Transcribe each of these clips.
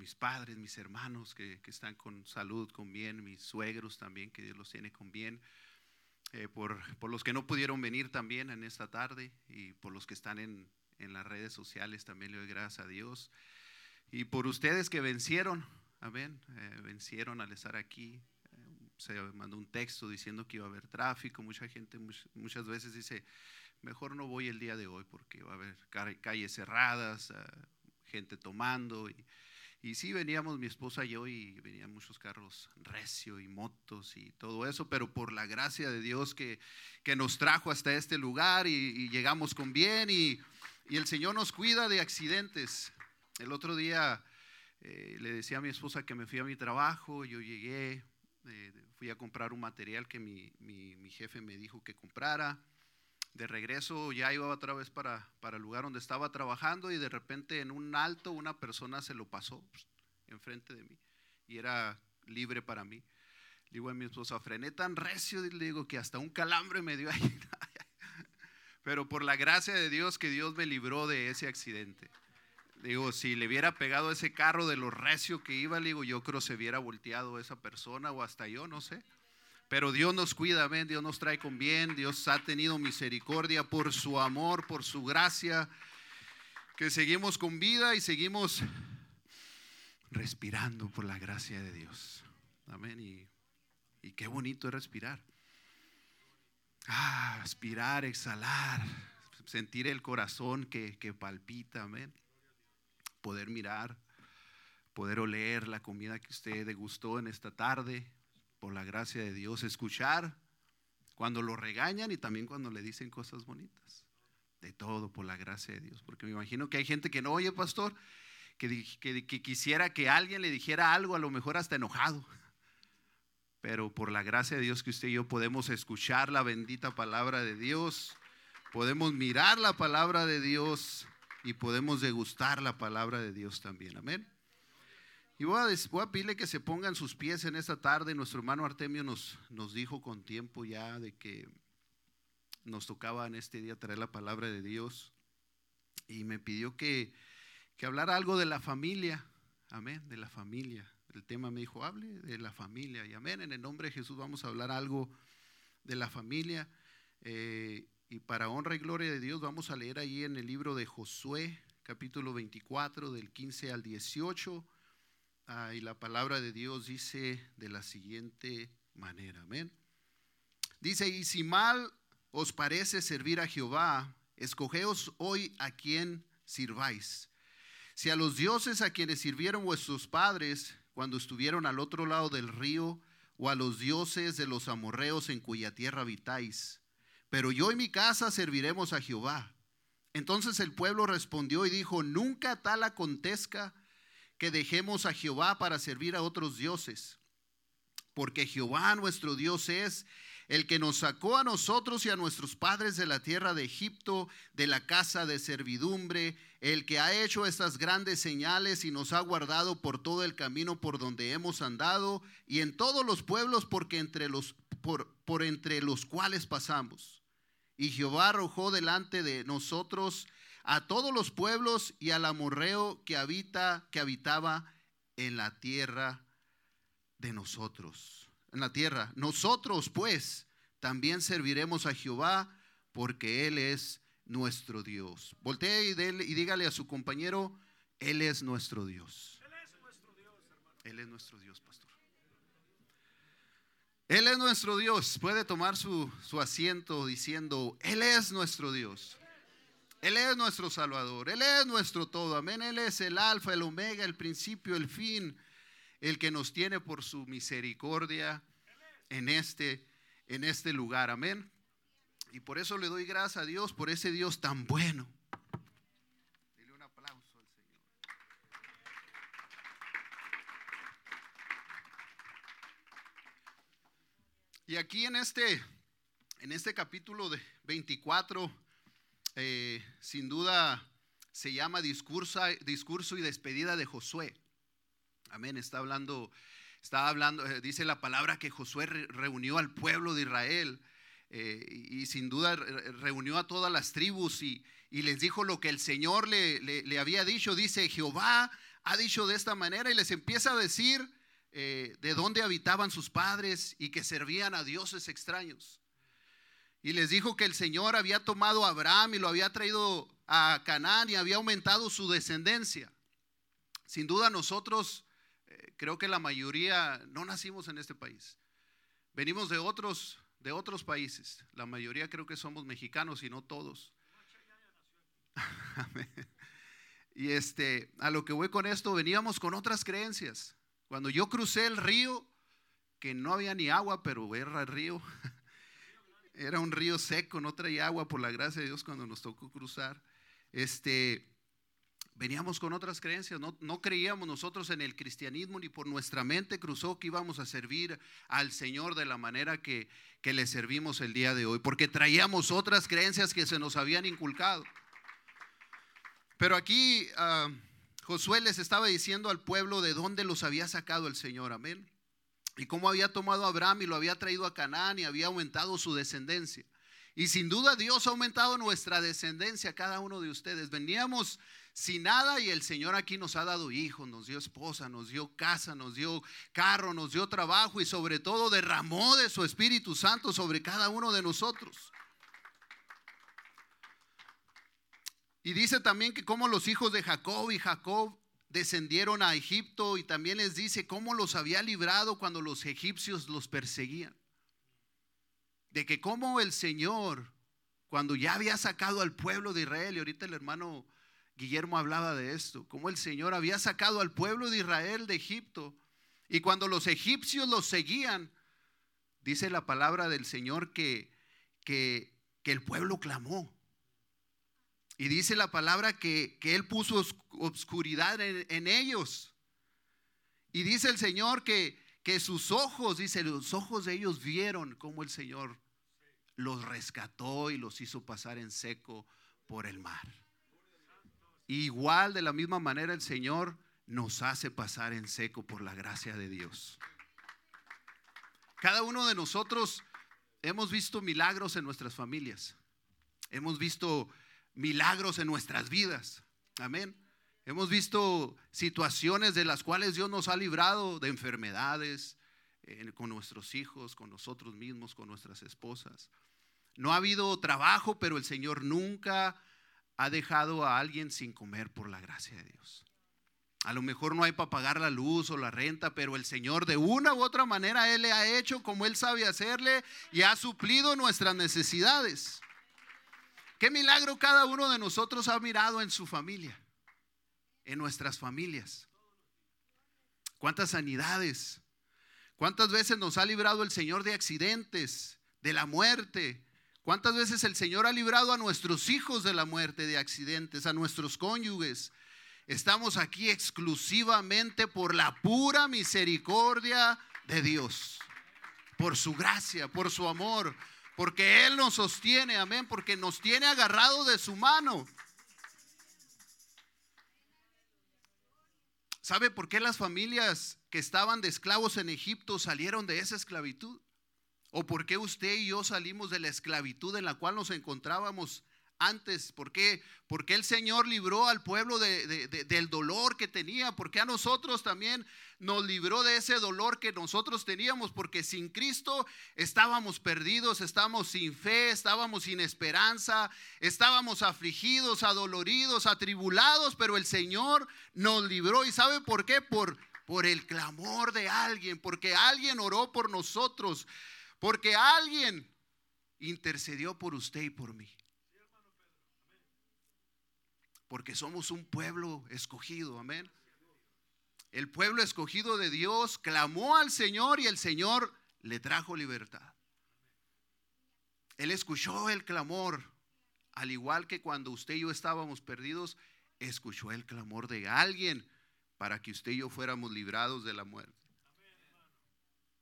mis padres, mis hermanos que, están con salud, con bien, mis suegros también, que Dios los tiene con bien. Eh, por, por, los que no pudieron venir también en esta tarde y por los que están en, en las redes sociales también le doy gracias a Dios. Y por ustedes que vencieron, amén, eh, vencieron al estar aquí. Eh, se mandó un texto diciendo que iba a haber tráfico. Mucha gente muchas veces dice, mejor no voy el día de hoy porque va a haber calles cerradas, gente tomando. Y, y sí, veníamos mi esposa y yo y venían muchos carros recio y motos y todo eso, pero por la gracia de Dios que, que nos trajo hasta este lugar y, llegamos con bien y, y, el Señor nos cuida de accidentes. El otro día eh, le decía a mi esposa que me fui a mi trabajo, yo llegué, eh, fui a comprar un material que mi, mi, mi jefe me dijo que comprara de regreso ya iba otra vez para, para, el lugar donde estaba trabajando y de repente en un alto una persona se lo pasó pues, enfrente de mí y era libre para mí. Le digo a mi esposa, frené tan recio, le digo que hasta un calambre me dio ahí. Pero por la gracia de Dios que Dios me libró de ese accidente. Digo, si le hubiera pegado ese carro de lo recio que iba, le digo, yo creo se hubiera volteado esa persona o hasta yo, no sé. Pero Dios nos cuida, amén. Dios nos trae con bien. Dios ha tenido misericordia por su amor, por su gracia. Que seguimos con vida y seguimos respirando por la gracia de Dios. Amén. Y, qué bonito es respirar. Ah, aspirar, exhalar, sentir el corazón que, que palpita, amén. Poder mirar, poder oler la comida que usted degustó en esta tarde, por la gracia de Dios, escuchar cuando lo regañan y también cuando le dicen cosas bonitas. De todo por la gracia de Dios. Porque me imagino que hay gente que no, oye, pastor, que, que, quisiera que alguien le dijera algo, a lo mejor hasta enojado. Pero por la gracia de Dios que usted y yo podemos escuchar la bendita palabra de Dios, podemos mirar la palabra de Dios y podemos degustar la palabra de Dios también. Amén. Y voy a, pedirle que se pongan sus pies en esta tarde. Nuestro hermano Artemio nos, nos dijo con tiempo ya de que nos tocaba en este día traer la palabra de Dios. Y me pidió que, que hablara algo de la familia. Amén, de la familia. El tema me dijo, hable de la familia. Y amén, en el nombre de Jesús vamos a hablar algo de la familia. Eh, y para honra y gloria de Dios vamos a leer ahí en el libro de Josué, capítulo 24, del 15 al 18 Ah, y la palabra de Dios dice de la siguiente manera, amén. Dice, y si mal os parece servir a Jehová, escogeos hoy a quien sirváis. Si a los dioses a quienes sirvieron vuestros padres cuando estuvieron al otro lado del río, o a los dioses de los amorreos en cuya tierra habitáis. Pero yo y mi casa serviremos a Jehová. Entonces el pueblo respondió y dijo, nunca tal acontezca que dejemos a Jehová para servir a otros dioses. Porque Jehová nuestro Dios es el que nos sacó a nosotros y a nuestros padres de la tierra de Egipto, de la casa de servidumbre, el que ha hecho estas grandes señales y nos ha guardado por todo el camino por donde hemos andado y en todos los pueblos porque entre los, por, por entre los cuales pasamos. Y Jehová arrojó delante de nosotros a todos los pueblos y al amorreo que habita, que habitaba en la tierra de nosotros. En la tierra. Nosotros, pues, también serviremos a Jehová, porque Él es nuestro Dios. Voltee y, dígale a su compañero, Él es nuestro Dios. Él es nuestro Dios. Él es nuestro Dios, pastor. Él es nuestro Dios. Puede tomar su, su asiento diciendo, Él es nuestro Dios. Él es nuestro Salvador, Él es nuestro todo, amén. Él es el alfa, el omega, el principio, el fin, el que nos tiene por su misericordia en este, en este lugar, amén. Y por eso le doy gracias a Dios, por ese Dios tan bueno. Dile un aplauso al Señor. Y aquí en este, en este capítulo de 24 eh, sin duda se llama discurso, y despedida de Josué. Amén, está hablando, está hablando, eh, dice la palabra que Josué reunió al pueblo de Israel eh, y, sin duda reunió a todas las tribus y, les dijo lo que el Señor le, había dicho. Dice, Jehová ha dicho de esta manera y les empieza a decir de dónde habitaban sus padres y que servían a dioses extraños. Y les dijo que el Señor había tomado a Abraham y lo había traído a Canaán y había aumentado su descendencia. Sin duda nosotros, eh, creo que la mayoría no nacimos en este país. Venimos de otros, de otros países. La mayoría creo que somos mexicanos y no todos. y este, a lo que voy con esto, veníamos con otras creencias. Cuando yo crucé el río, que no había ni agua, pero era el río, era un río seco, no traía agua por la gracia de Dios cuando nos tocó cruzar este, veníamos con otras creencias, no, no, creíamos nosotros en el cristianismo ni por nuestra mente cruzó que íbamos a servir al Señor de la manera que, que le servimos el día de hoy, porque traíamos otras creencias que se nos habían inculcado. Pero aquí ah, Josué les estaba diciendo al pueblo de dónde los había sacado el Señor, amén. Y cómo había tomado a Abraham y lo había traído a Canaán y había aumentado su descendencia. Y sin duda Dios ha aumentado nuestra descendencia, cada uno de ustedes. Veníamos sin nada y el Señor aquí nos ha dado hijos, nos dio esposa, nos dio casa, nos dio carro, nos dio trabajo y sobre todo derramó de su Espíritu Santo sobre cada uno de nosotros. Y dice también que como los hijos de Jacob y Jacob descendieron a Egipto y también les dice cómo los había librado cuando los egipcios los perseguían de que como el Señor, cuando ya había sacado al pueblo de Israel, y ahorita el hermano Guillermo hablaba de esto, como el Señor había sacado al pueblo de Israel de Egipto, y cuando los egipcios los seguían, dice la palabra del Señor que, que, el pueblo clamó. Y dice la palabra que, Él puso obscuridad en, en ellos. Y dice el Señor que, que sus ojos, dice, los ojos de ellos vieron cómo el Señor los rescató y los hizo pasar en seco por el mar. Igual de la misma manera el Señor nos hace pasar en seco por la gracia de Dios. Cada uno de nosotros hemos visto milagros en nuestras familias. Hemos visto milagros en nuestras vidas. Amén. Hemos visto situaciones de las cuales Dios nos ha librado de enfermedades con nuestros hijos, con nosotros mismos, con nuestras esposas. No ha habido trabajo, pero el Señor nunca ha dejado a alguien sin comer por la gracia de Dios. A lo mejor no hay para pagar la luz o la renta, pero el Señor de una u otra manera Él le ha hecho como Él sabe hacerle y ha suplido nuestras necesidades. ¿Qué milagro cada uno de nosotros ha mirado en su familia? en nuestras familias. ¿Cuántas sanidades? ¿Cuántas veces nos ha librado el Señor de accidentes, de la muerte? ¿Cuántas veces el Señor ha librado a nuestros hijos de la muerte, de accidentes, a nuestros cónyuges? Estamos aquí exclusivamente por la pura misericordia de Dios, por su gracia, por su amor, porque Él nos sostiene, amén, porque nos tiene agarrado de su mano. ¿Sabe por qué las familias que estaban de esclavos en Egipto salieron de esa esclavitud? ¿O por qué usted y yo salimos de la esclavitud en la cual nos encontrábamos antes? ¿Por qué? Porque el Señor libró al pueblo del dolor que tenía. Porque a nosotros también nos libró de ese dolor que nosotros teníamos. Porque sin Cristo estábamos perdidos, estábamos sin fe, estábamos sin esperanza, estábamos afligidos, adoloridos, atribulados. Pero el Señor nos libró. ¿Y sabe por qué? Por, por el clamor de alguien. Porque alguien oró por nosotros. Porque alguien intercedió por usted y por mí porque somos un pueblo escogido, amén. El pueblo escogido de Dios clamó al Señor y el Señor le trajo libertad. Él escuchó el clamor, al igual que cuando usted y yo estábamos perdidos, escuchó el clamor de alguien para que usted y yo fuéramos librados de la muerte.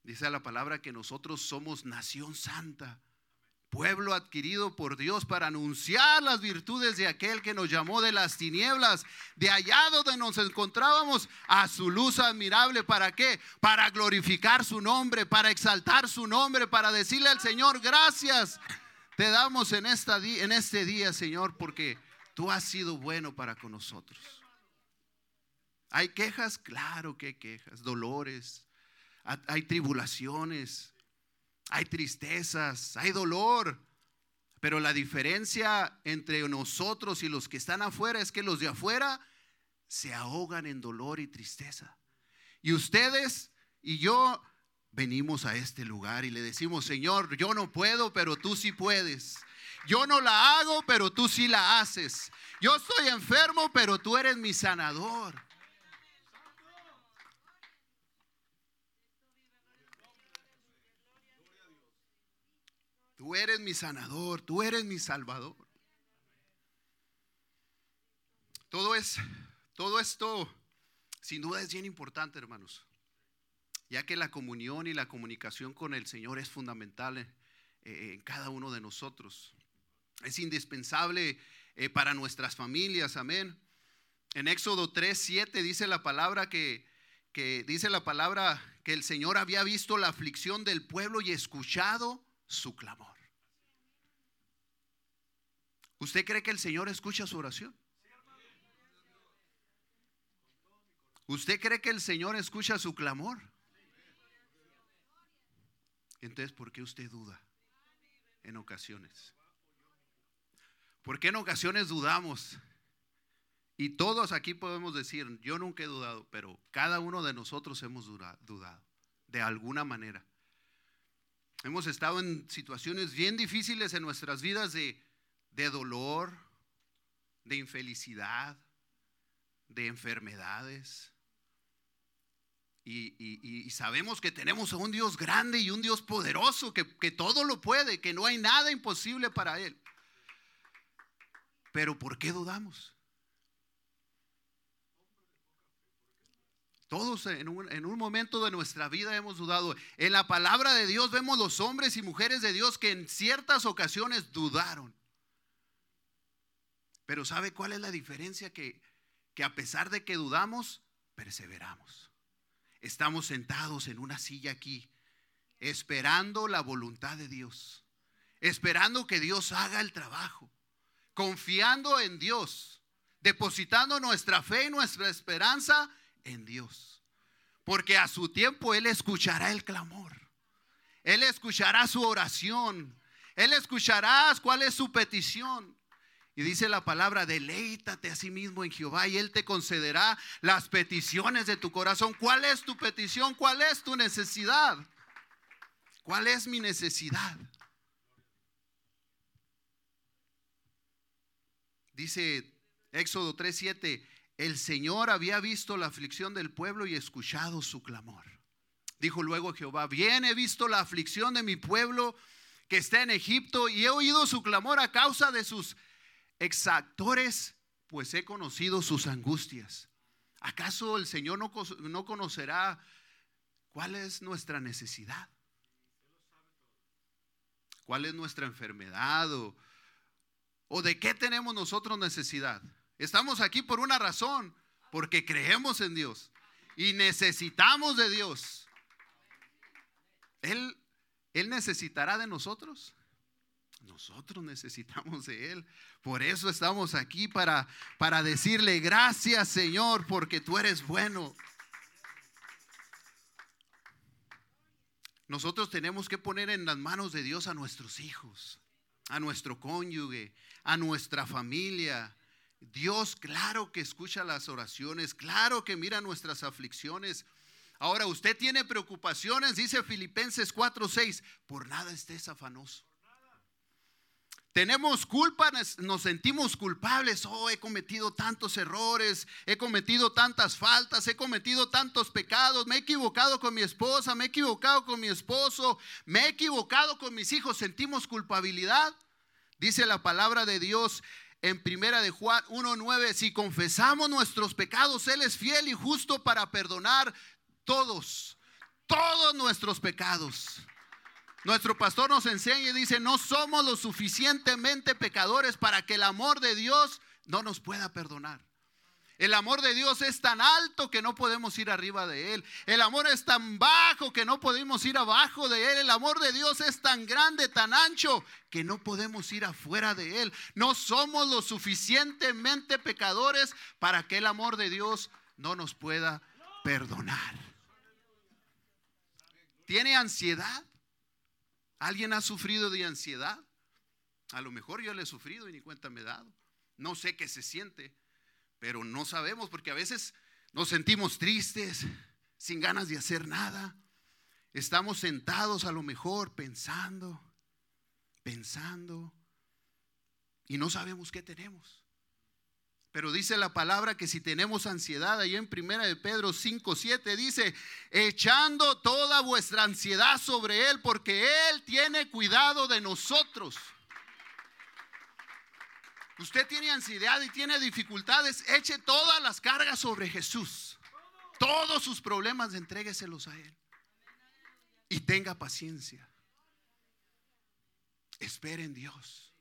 Dice la palabra que nosotros somos nación santa pueblo adquirido por Dios para anunciar las virtudes de aquel que nos llamó de las tinieblas, de allá donde nos encontrábamos, a su luz admirable. ¿Para qué? Para glorificar su nombre, para exaltar su nombre, para decirle al Señor, gracias te damos en, esta, en este día, Señor, porque tú has sido bueno para con nosotros. ¿Hay quejas? Claro que hay quejas, dolores, hay tribulaciones, hay tristezas, hay dolor. Pero la diferencia entre nosotros y los que están afuera es que los de afuera se ahogan en dolor y tristeza. Y ustedes y yo venimos a este lugar y le decimos, Señor, yo no puedo, pero tú sí puedes. Yo no la hago, pero tú sí la haces. Yo estoy enfermo, pero tú eres mi sanador. Tú eres mi sanador, tú eres mi salvador. Todo es todo esto sin duda es bien importante, hermanos, ya que la comunión y la comunicación con el Señor es fundamental en, en cada uno de nosotros. Es indispensable eh, para nuestras familias, amén. En Éxodo 3, 7 dice la palabra que, que dice la palabra que el Señor había visto la aflicción del pueblo y escuchado su clamor. ¿Usted cree que el Señor escucha su oración? ¿Usted cree que el Señor escucha su clamor? Entonces, ¿por qué usted duda en ocasiones? ¿Por qué en ocasiones dudamos? Y todos aquí podemos decir, yo nunca he dudado, pero cada uno de nosotros hemos dudado, de alguna manera. Hemos estado en situaciones bien difíciles en nuestras vidas de, de dolor, de infelicidad, de enfermedades. Y, sabemos que tenemos a un Dios grande y un Dios poderoso, que, que todo lo puede, que no hay nada imposible para Él. Pero ¿por qué dudamos? Todos en un, en un, momento de nuestra vida hemos dudado. En la palabra de Dios vemos los hombres y mujeres de Dios que en ciertas ocasiones dudaron. Pero ¿sabe cuál es la diferencia? Que, que a pesar de que dudamos, perseveramos. Estamos sentados en una silla aquí, esperando la voluntad de Dios, esperando que Dios haga el trabajo, confiando en Dios, depositando nuestra fe y nuestra esperanza en Dios. Porque a su tiempo Él escuchará el clamor, Él escuchará su oración, Él escuchará cuál es su petición. Y dice la palabra, deleítate a sí mismo en Jehová y Él te concederá las peticiones de tu corazón. ¿Cuál es tu petición? ¿Cuál es tu necesidad? ¿Cuál es mi necesidad? Dice Éxodo 3:7, el Señor había visto la aflicción del pueblo y escuchado su clamor. Dijo luego Jehová, bien he visto la aflicción de mi pueblo que está en Egipto y he oído su clamor a causa de sus exactores, pues he conocido sus angustias. ¿Acaso el Señor no, conocerá cuál es nuestra necesidad? ¿Cuál es nuestra enfermedad? O, ¿O de qué tenemos nosotros necesidad? Estamos aquí por una razón, porque creemos en Dios y necesitamos de Dios. Él, Él necesitará de nosotros. Nosotros necesitamos de Él. Por eso estamos aquí para, para decirle gracias Señor porque tú eres bueno. Nosotros tenemos que poner en las manos de Dios a nuestros hijos, a nuestro cónyuge, a nuestra familia. Dios claro que escucha las oraciones, claro que mira nuestras aflicciones. Ahora usted tiene preocupaciones, dice Filipenses 4:6, por nada estés afanoso. Tenemos culpa, nos sentimos culpables. Oh, he cometido tantos errores, he cometido tantas faltas, he cometido tantos pecados, me he equivocado con mi esposa, me he equivocado con mi esposo, me he equivocado con mis hijos. Sentimos culpabilidad. Dice la palabra de Dios en primera de Juan 1:9, si confesamos nuestros pecados, él es fiel y justo para perdonar todos, todos nuestros pecados. Nuestro pastor nos enseña y dice, no somos lo suficientemente pecadores para que el amor de Dios no nos pueda perdonar. El amor de Dios es tan alto que no podemos ir arriba de Él. El amor es tan bajo que no podemos ir abajo de Él. El amor de Dios es tan grande, tan ancho que no podemos ir afuera de Él. No somos lo suficientemente pecadores para que el amor de Dios no nos pueda perdonar. ¿Tiene ansiedad? ¿Alguien ha sufrido de ansiedad? A lo mejor yo le he sufrido y ni cuenta me he dado. No sé qué se siente, pero no sabemos porque a veces nos sentimos tristes, sin ganas de hacer nada. Estamos sentados a lo mejor pensando, pensando, y no sabemos qué tenemos. Pero dice la palabra que si tenemos ansiedad, ahí en primera de Pedro 5, 7 dice, echando toda vuestra ansiedad sobre Él, porque Él tiene cuidado de nosotros. Usted tiene ansiedad y tiene dificultades, eche todas las cargas sobre Jesús. Todos sus problemas, entrégueselos a Él. Y tenga paciencia. Espere en Dios,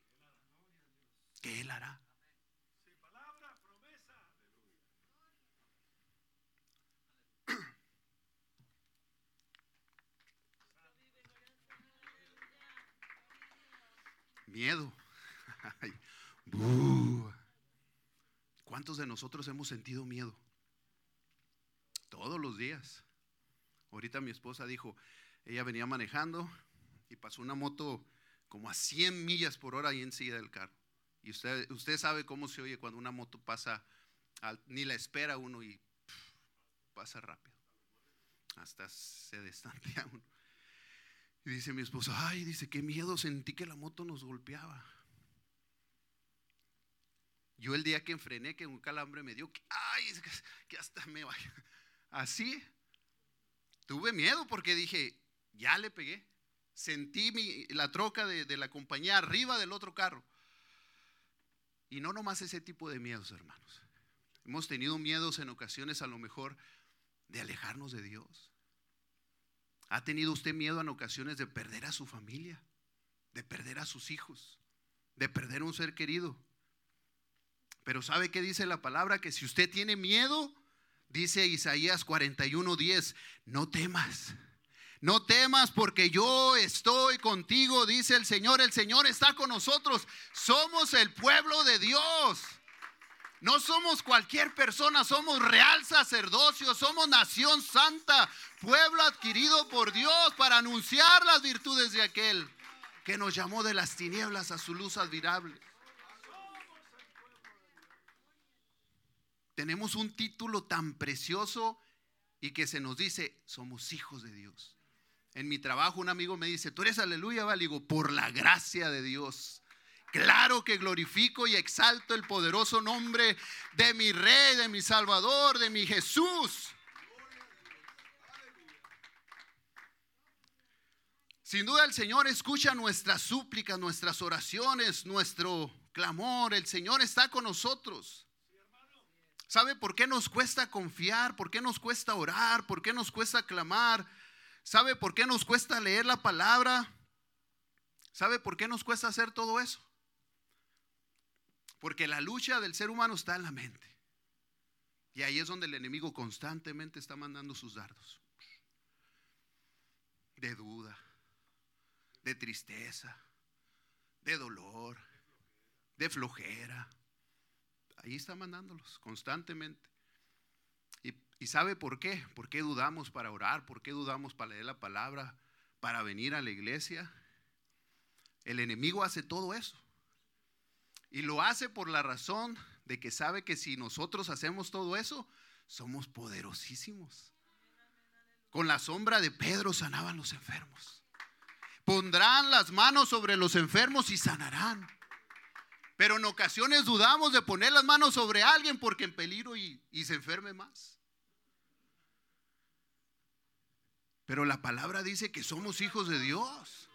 que Él hará. Miedo. ¿Cuántos de nosotros hemos sentido miedo? Todos los días. Ahorita mi esposa dijo, ella venía manejando y pasó una moto como a 100 millas por hora ahí enseguida del carro. Y usted, usted sabe cómo se oye cuando una moto pasa, ni la espera uno y pasa rápido. Hasta se destantea uno. Y dice mi esposa, ay, dice, qué miedo sentí que la moto nos golpeaba. Yo el día que enfrené, que un calambre me dio, ay, que hasta me vaya. Así, tuve miedo porque dije, ya le pegué. Sentí la troca de, de la compañía arriba del otro carro. Y no nomás ese tipo de miedos, hermanos. Hemos tenido miedos en ocasiones a lo mejor de alejarnos de Dios. ¿Ha tenido usted miedo en ocasiones de perder a su familia, de perder a sus hijos, de perder a un ser querido? Pero ¿sabe qué dice la palabra? Que si usted tiene miedo, dice Isaías 41:10, no temas. No temas porque yo estoy contigo, dice el Señor. El Señor está con nosotros. Somos el pueblo de Dios. No somos cualquier persona, somos real sacerdocio, somos nación santa, pueblo adquirido por Dios para anunciar las virtudes de aquel que nos llamó de las tinieblas a su luz admirable. tenemos un título tan precioso y que se nos dice, somos hijos de Dios. En mi trabajo un amigo me dice, tú eres aleluya, ¿vale? Digo, por la gracia de Dios. Claro que glorifico y exalto el poderoso nombre de mi Rey, de mi Salvador, de mi Jesús. Sin duda el Señor escucha nuestras súplicas, nuestras oraciones, nuestro clamor. El Señor está con nosotros. ¿Sabe por qué nos cuesta confiar? ¿Por qué nos cuesta orar? ¿Por qué nos cuesta clamar? ¿Sabe por qué nos cuesta leer la palabra? ¿Sabe por qué nos cuesta hacer todo eso? Porque la lucha del ser humano está en la mente. Y ahí es donde el enemigo constantemente está mandando sus dardos. De duda, de tristeza, de dolor, de flojera, Ahí está mandándolos constantemente. Y, sabe por qué? ¿Por qué dudamos para orar? ¿Por qué dudamos para leer la palabra? ¿Para venir a la iglesia? El enemigo hace todo eso. Y lo hace por la razón de que sabe que si nosotros hacemos todo eso, somos poderosísimos. Con la sombra de Pedro sanaban los enfermos. Pondrán las manos sobre los enfermos y sanarán. Pero en ocasiones dudamos de poner las manos sobre alguien porque en peligro y, se enferme más. Pero la palabra dice que somos hijos de Dios.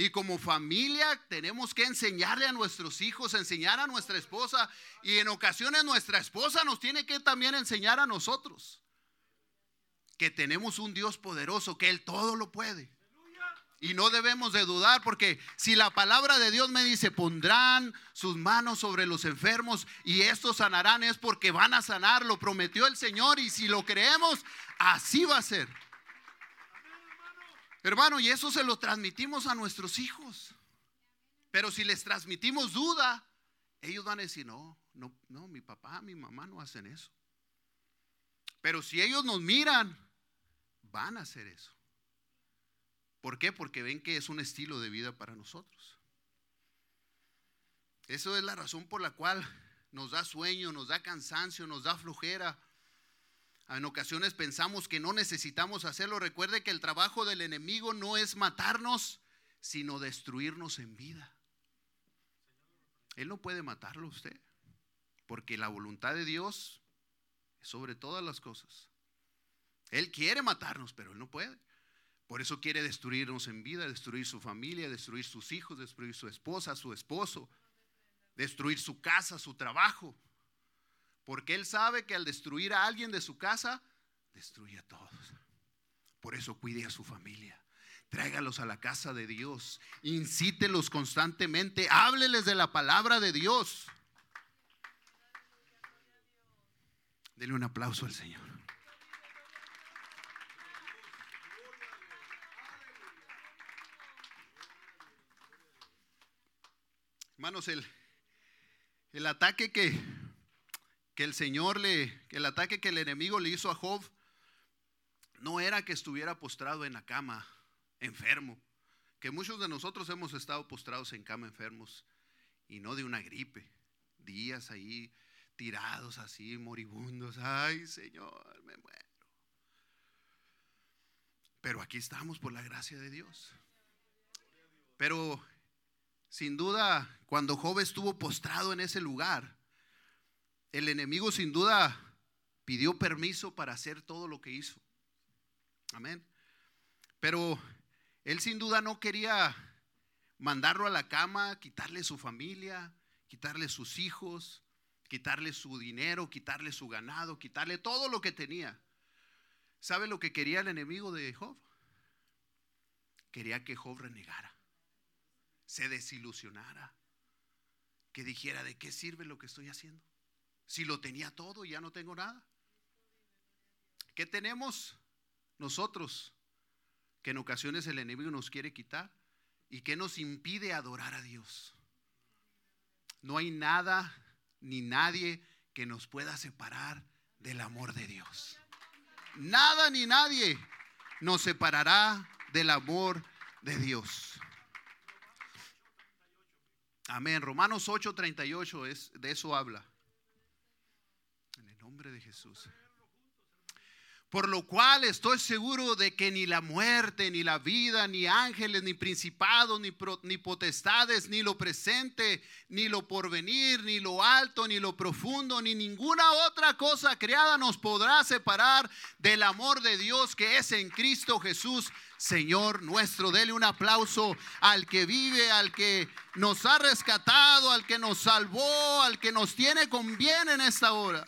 Y como familia tenemos que enseñarle a nuestros hijos, enseñar a nuestra esposa. Y en ocasiones nuestra esposa nos tiene que también enseñar a nosotros. Que tenemos un Dios poderoso, que Él todo lo puede. Y no debemos de dudar porque si la palabra de Dios me dice, pondrán sus manos sobre los enfermos y estos sanarán, es porque van a sanar, lo prometió el Señor y si lo creemos, así va a ser. Hermano, y eso se lo transmitimos a nuestros hijos. Pero si les transmitimos duda, ellos van a decir, no, no, no, mi papá, mi mamá no hacen eso. Pero si ellos nos miran, van a hacer eso. ¿Por qué? Porque ven que es un estilo de vida para nosotros. Eso es la razón por la cual nos da sueño, nos da cansancio, nos da flojera. En ocasiones pensamos que no necesitamos hacerlo. Recuerde que el trabajo del enemigo no es matarnos, sino destruirnos en vida. Él no puede matarlo a usted, porque la voluntad de Dios es sobre todas las cosas. Él quiere matarnos, pero él no puede. Por eso quiere destruirnos en vida, destruir su familia, destruir sus hijos, destruir su esposa, su esposo, destruir su casa, su trabajo. Porque él sabe que al destruir a alguien de su casa, destruye a todos. Por eso cuide a su familia. Tráigalos a la casa de Dios. Incítelos constantemente. Hábleles de la palabra de Dios. Denle un aplauso al Señor. Hermanos, el, el ataque que, que el Señor le, el ataque que el enemigo le hizo a Job, no era que estuviera postrado en la cama, enfermo, que muchos de nosotros hemos estado postrados en cama enfermos y no de una gripe, días ahí tirados así, moribundos, ay Señor, me muero. Pero aquí estamos por la gracia de Dios. Pero sin duda, cuando Job estuvo postrado en ese lugar, el enemigo sin duda pidió permiso para hacer todo lo que hizo. Amén. Pero él sin duda no quería mandarlo a la cama, quitarle su familia, quitarle sus hijos, quitarle su dinero, quitarle su ganado, quitarle todo lo que tenía. ¿Sabe lo que quería el enemigo de Job? Quería que Job renegara se desilusionara, que dijera, ¿de qué sirve lo que estoy haciendo? Si lo tenía todo y ya no tengo nada. ¿Qué tenemos nosotros que en ocasiones el enemigo nos quiere quitar y que nos impide adorar a Dios? No hay nada ni nadie que nos pueda separar del amor de Dios. Nada ni nadie nos separará del amor de Dios. Amén. Romanos 8:38 es de eso habla. De Jesús. Por lo cual estoy seguro de que ni la muerte, ni la vida, ni ángeles, ni principados, ni, ni, potestades, ni lo presente, ni lo porvenir, ni lo alto, ni lo profundo, ni ninguna otra cosa creada nos podrá separar del amor de Dios que es en Cristo Jesús, Señor nuestro. Dele un aplauso al que vive, al que nos ha rescatado, al que nos salvó, al que nos tiene con bien en esta hora.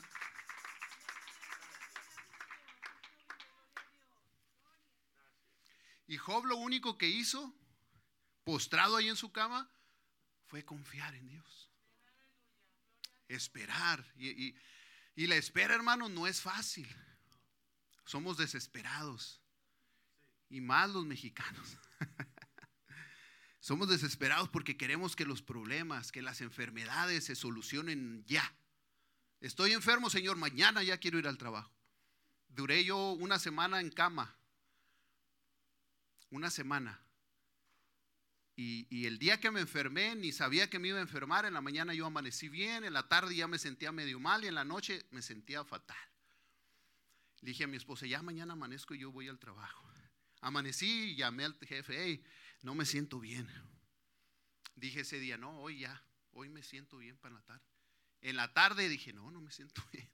Y Job lo único que hizo, postrado ahí en su cama, fue confiar en Dios. Esperar. Y, la espera, hermano, no es fácil. Somos desesperados. Y más los mexicanos. Somos desesperados porque queremos que los problemas, que las enfermedades se solucionen ya. Estoy enfermo, Señor, mañana ya quiero ir al trabajo. Duré yo una semana en cama una semana. Y, el día que me enfermé, ni sabía que me iba a enfermar. En la mañana yo amanecí bien, en la tarde ya me sentía medio mal y en la noche me sentía fatal. Le dije a mi esposa, ya mañana amanezco y yo voy al trabajo. Amanecí llamé al jefe, hey, no me siento bien. Dije ese día, no, hoy ya, hoy me siento bien para la tarde. En la tarde dije, no, no me siento bien.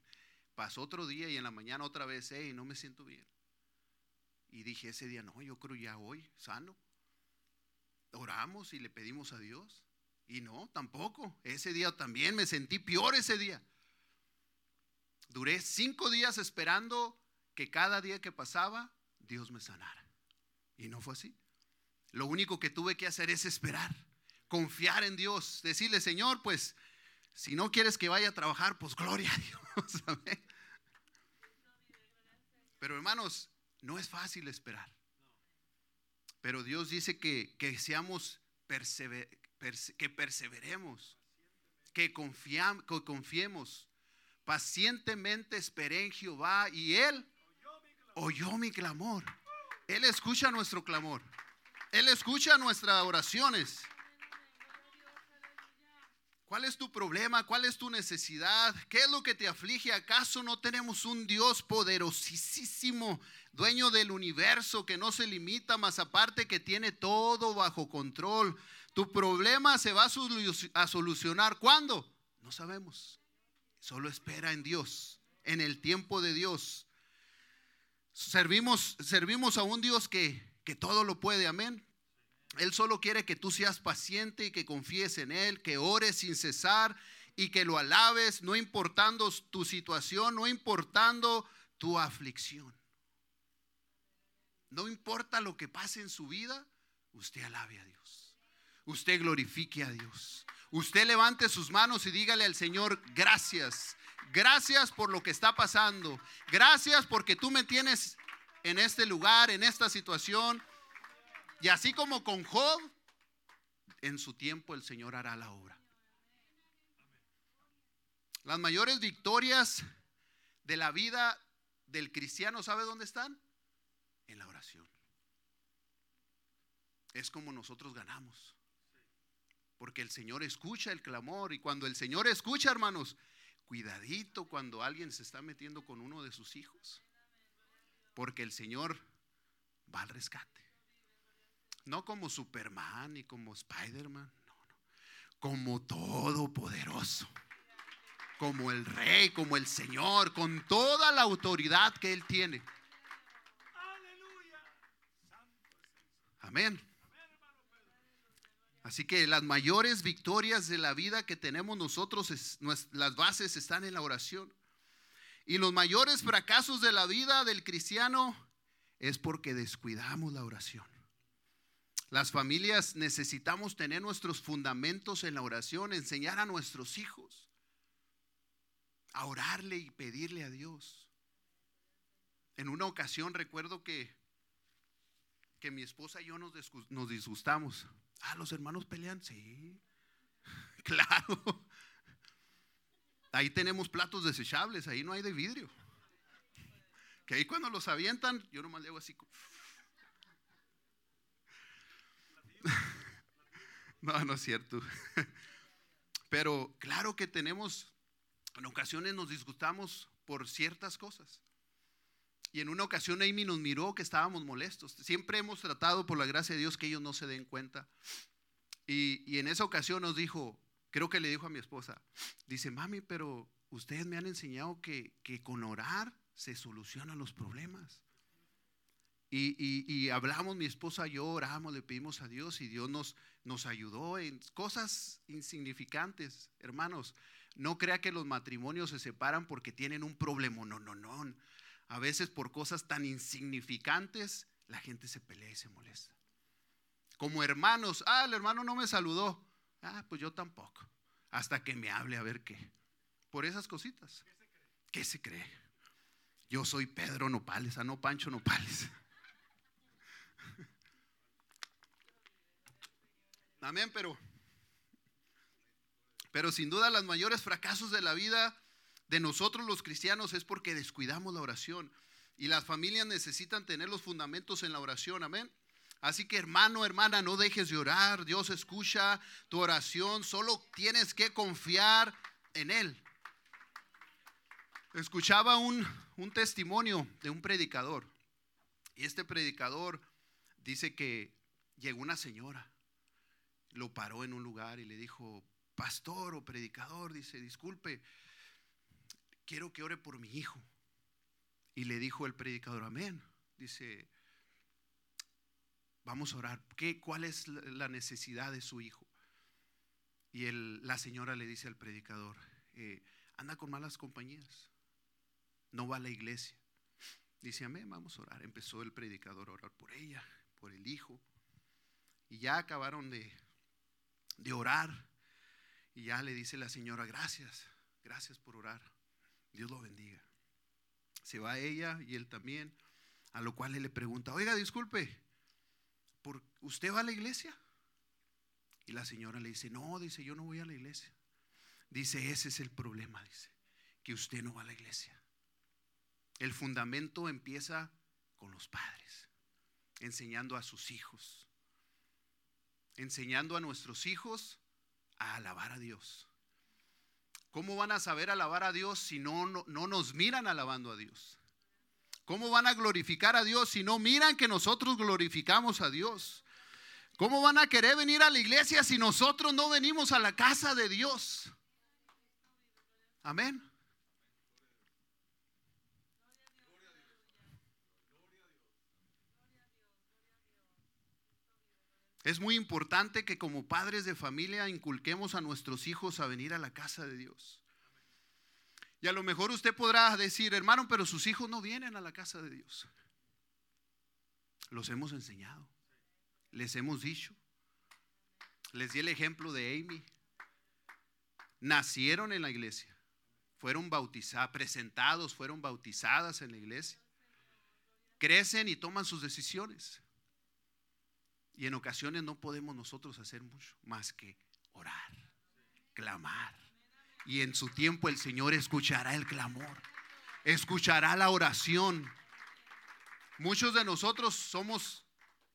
Pasó otro día y en la mañana otra vez, hey, no me siento bien. Y dije ese día, no, yo creo ya hoy, sano. Oramos y le pedimos a Dios. Y no, tampoco. Ese día también me sentí peor ese día. Duré cinco días esperando que cada día que pasaba Dios me sanara. Y no fue así. Lo único que tuve que hacer es esperar, confiar en Dios, decirle, Señor, pues si no quieres que vaya a trabajar, pues gloria a Dios. Pero hermanos, no es fácil esperar. Pero Dios dice que, seamos que perseveremos, que, confiamos, que confiemos Pacientemente esperé en Jehová y Él oyó mi clamor. Él escucha nuestro clamor. Él escucha nuestras oraciones. ¿Cuál es tu problema? ¿Cuál es tu necesidad? ¿Qué es lo que te aflige? ¿Acaso no tenemos un Dios poderosísimo, dueño del universo, que no se limita, más aparte que tiene todo bajo control? Tu problema se va a solucionar. ¿Cuándo? No sabemos. Solo espera en Dios, en el tiempo de Dios. Servimos, servimos a un Dios que, que todo lo puede. Amén. Él solo quiere que tú seas paciente y que confíes en Él, que ores sin cesar y que lo alabes, no importando tu situación, no importando tu aflicción. No importa lo que pase en su vida, usted alabe a Dios. Usted glorifique a Dios. Usted levante sus manos y dígale al Señor, gracias. Gracias por lo que está pasando. Gracias porque tú me tienes en este lugar, en esta situación. Y así como con Job, en su tiempo el Señor hará la obra. Las mayores victorias de la vida del cristiano, ¿sabe dónde están? En la oración. Es como nosotros ganamos. Porque el Señor escucha el clamor y cuando el Señor escucha, hermanos, cuidadito cuando alguien se está metiendo con uno de sus hijos. Porque el Señor va al rescate. No como Superman ni como Spider-Man, no, no. Como todopoderoso. Como el rey, como el Señor, con toda la autoridad que Él tiene. Amén. Así que las mayores victorias de la vida que tenemos nosotros, las bases están en la oración. Y los mayores fracasos de la vida del cristiano es porque descuidamos la oración. Las familias necesitamos tener nuestros fundamentos en la oración, enseñar a nuestros hijos a orarle y pedirle a Dios. En una ocasión recuerdo que, que mi esposa y yo nos, disgustamos. Ah, los hermanos pelean, sí, claro. Ahí tenemos platos desechables, ahí no hay de vidrio. Que ahí cuando los avientan, yo nomás le hago así. No, no es cierto. Pero claro que tenemos, en ocasiones nos disgustamos por ciertas cosas. Y en una ocasión Amy nos miró que estábamos molestos. Siempre hemos tratado, por la gracia de Dios, que ellos no se den cuenta. Y, y en esa ocasión nos dijo, creo que le dijo a mi esposa, dice, mami, pero ustedes me han enseñado que, que con orar se solucionan los problemas. Y, hablamos, mi esposa y yo oramos, le pedimos a Dios y Dios nos, nos ayudó en cosas insignificantes. Hermanos, no crea que los matrimonios se separan porque tienen un problema. No, no, no. A veces por cosas tan insignificantes la gente se pelea y se molesta. Como hermanos, ah, el hermano no me saludó. Ah, pues yo tampoco. Hasta que me hable a ver qué. Por esas cositas. ¿Qué se cree? Yo soy Pedro Nopales, ah, no Pancho Nopales. Amén, pero, pero sin duda los mayores fracasos de la vida de nosotros los cristianos es porque descuidamos la oración. Y las familias necesitan tener los fundamentos en la oración, amén. Así que hermano, hermana, no dejes de orar. Dios escucha tu oración. Solo tienes que confiar en Él. Escuchaba un, un testimonio de un predicador. Y este predicador dice que llegó una señora lo paró en un lugar y le dijo, pastor o predicador, dice, disculpe, quiero que ore por mi hijo. Y le dijo el predicador, amén. Dice, vamos a orar. ¿Qué, ¿Cuál es la necesidad de su hijo? Y la señora le dice al predicador, eh, anda con malas compañías, no va a la iglesia. Dice, amén, vamos a orar. Empezó el predicador a orar por ella, por el hijo. Y ya acabaron de, de orar. Y ya le dice la señora, gracias, gracias por orar. Dios lo bendiga. Se va ella y él también, a lo cual él le pregunta, oiga, disculpe, ¿por, ¿usted va a la iglesia? Y la señora le dice, no, dice, yo no voy a la iglesia. Dice, ese es el problema, dice, que usted no va a la iglesia. El fundamento empieza con los padres, enseñando a sus hijos, enseñando a nuestros hijos a alabar a Dios. ¿Cómo van a saber alabar a Dios si no, no, no, nos miran alabando a Dios? ¿Cómo van a glorificar a Dios si no miran que nosotros glorificamos a Dios? ¿Cómo van a querer venir a la iglesia si nosotros no venimos a la casa de Dios? Amén. Es muy importante que como padres de familia inculquemos a nuestros hijos a venir a la casa de Dios. Y a lo mejor usted podrá decir, hermano, pero sus hijos no vienen a la casa de Dios. Los hemos enseñado les hemos dicho. Les di el ejemplo de Amy. Nacieron en la iglesia. Fueron bautizados, presentados, fueron bautizadas en la iglesia. Crecen y toman sus decisiones. Y en ocasiones no podemos nosotros hacer mucho más que orar, clamar. Y en su tiempo el Señor escuchará el clamor, escuchará la oración. Muchos de nosotros somos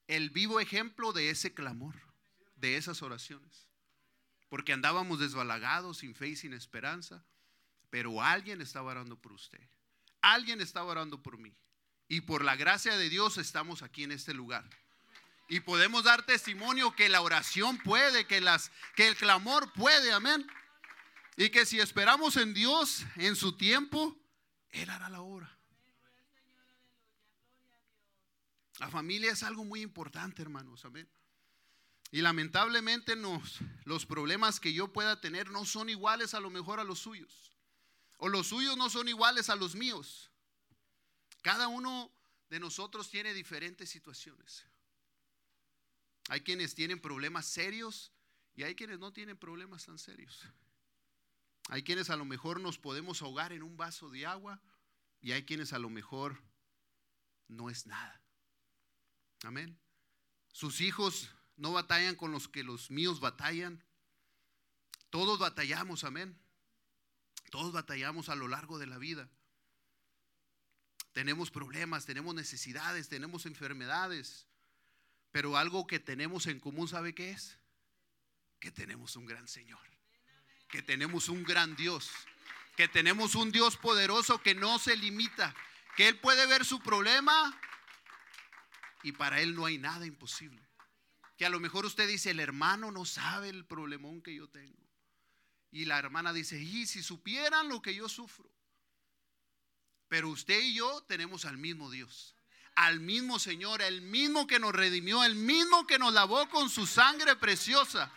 el vivo ejemplo de ese clamor, de esas oraciones. Porque andábamos desbalagados, sin fe y sin esperanza, pero alguien estaba orando por usted. Alguien estaba orando por mí. Y por la gracia de Dios estamos aquí en este lugar. Y podemos dar testimonio que la oración puede, que, las, que el clamor puede, amén. Y que si esperamos en Dios en su tiempo, Él hará la obra. La familia es algo muy importante, hermanos. Amén. Y lamentablemente nos, los problemas que yo pueda tener no son iguales a lo mejor a los suyos. O los suyos no son iguales a los míos. Cada uno de nosotros tiene diferentes situaciones. Hay quienes tienen problemas serios y hay quienes no tienen problemas tan serios. Hay quienes a lo mejor nos podemos ahogar en un vaso de agua y hay quienes a lo mejor no es nada. Amén. Sus hijos no batallan con los que los míos batallan. Todos batallamos, amén. Todos batallamos a lo largo de la vida. Tenemos problemas, tenemos necesidades, tenemos enfermedades. Pero algo que tenemos en común, ¿sabe qué es? Que tenemos un gran Señor. Que tenemos un gran Dios. Que tenemos un Dios poderoso que no se limita. Que Él puede ver su problema y para Él no hay nada imposible. Que a lo mejor usted dice, el hermano no sabe el problemón que yo tengo. Y la hermana dice, y si supieran lo que yo sufro. Pero usted y yo tenemos al mismo Dios, al mismo Señor, el mismo que nos redimió, el mismo que nos lavó con su sangre preciosa.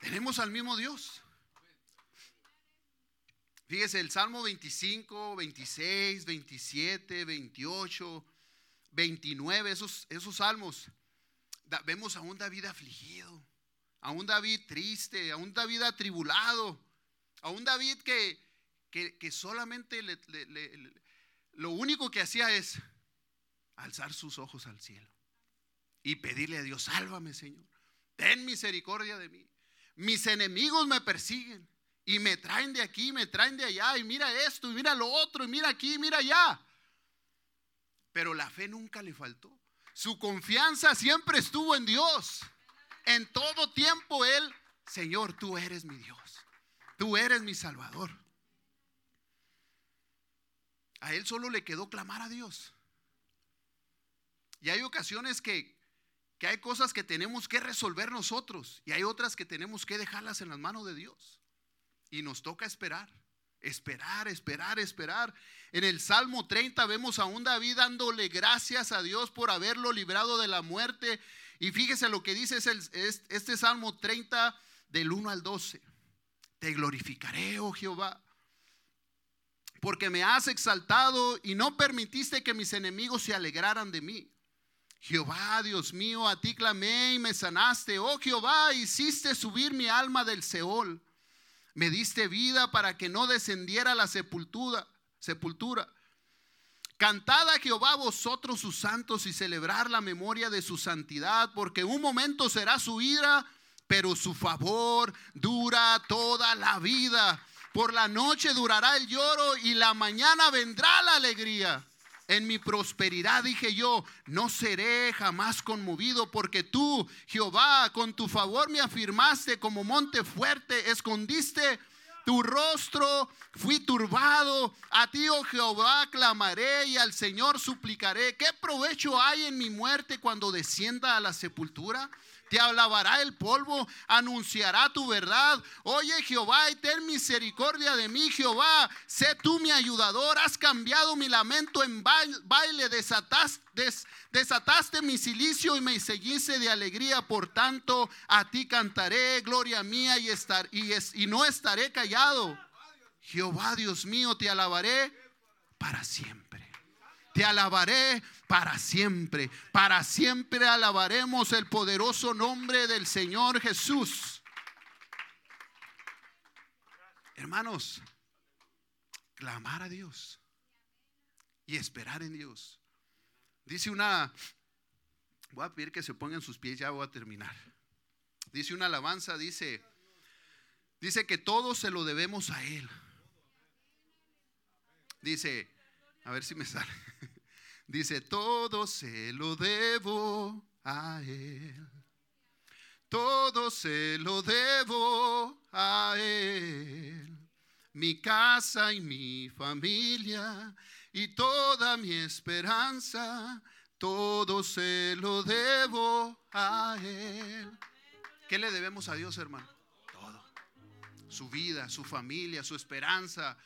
Tenemos al mismo Dios. Fíjese, el Salmo 25, 26, 27, 28, 29, esos, esos salmos, vemos a un David afligido, a un David triste, a un David atribulado, a un David que, que, solamente lo único que hacía es alzar sus ojos al cielo y pedirle a Dios, sálvame Señor, ten misericordia de mí. Mis enemigos me persiguen y me traen de aquí, me traen de allá, y mira esto, y mira lo otro, y mira aquí, mira allá. Pero la fe nunca le faltó. Su confianza siempre estuvo en Dios. En todo tiempo Él, Señor, tú eres mi Dios. Tú eres mi Salvador. A Él solo le quedó clamar a Dios. Y hay ocasiones que, que hay cosas que tenemos que resolver nosotros y hay otras que tenemos que dejarlas en las manos de Dios. Y nos toca esperar, esperar, esperar, esperar. En el Salmo 30 vemos a un David dándole gracias a Dios por haberlo librado de la muerte. Y fíjese lo que dice es este Salmo 30 del 1 al 12. Te glorificaré, oh Jehová, porque me has exaltado y no permitiste que mis enemigos se alegraran de mí. Jehová, Dios mío, a ti clamé y me sanaste. Oh Jehová, hiciste subir mi alma del Seol me diste vida para que no descendiera la sepultura. sepultura. Cantad a Jehová vosotros sus santos y celebrar la memoria de su santidad, porque un momento será su ira pero su favor dura toda la vida. Por la noche durará el lloro y la mañana vendrá la alegría. En mi prosperidad dije yo, no seré jamás conmovido porque tú, Jehová, con tu favor me afirmaste como monte fuerte, escondiste tu rostro, fui turbado. A ti, oh Jehová, clamaré y al Señor suplicaré. ¿Qué provecho hay en mi muerte cuando descienda a la sepultura? Te alabará el polvo, anunciará tu verdad. Oye Jehová y ten misericordia de mí, Jehová. Sé tú mi ayudador. Has cambiado mi lamento en baile, desataste, mi silicio y me seguiste de alegría. Por tanto, a ti cantaré, gloria mía, y, estar, y no estaré callado. Jehová Dios mío, te alabaré para siempre. Te alabaré para siempre. Para siempre alabaremos el poderoso nombre del Señor Jesús. Hermanos, clamar a Dios y esperar en Dios. Dice una, voy a pedir que se pongan sus pies, ya voy a terminar. Dice una alabanza, dice, dice que todo se lo debemos a Él. Dice, a ver si me sale. Dice, todo se lo debo a Él. Todo se lo debo a Él. Mi casa y mi familia y toda mi esperanza, todo se lo debo a Él. ¿Qué le debemos a Dios, hermano? Todo. Su vida, su familia, su esperanza.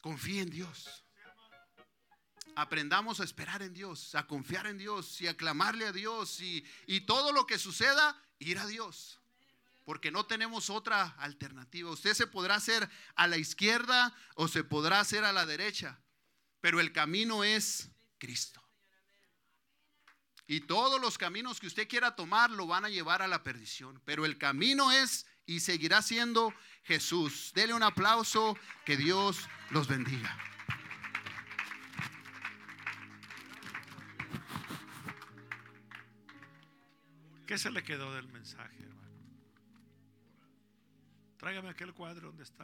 Confía en Dios aprendamos a esperar en Dios, a confiar en Dios y a clamarle a Dios y, y todo lo que suceda, ir a Dios. Porque no tenemos otra alternativa. Usted se podrá hacer a la izquierda o se podrá hacer a la derecha, pero el camino es Cristo. Y todos los caminos que usted quiera tomar lo van a llevar a la perdición. Pero el camino es y seguirá siendo Jesús. Dele un aplauso, que Dios los bendiga. ¿Qué se le quedó del mensaje, hermano? Tráigame aquel cuadro donde está.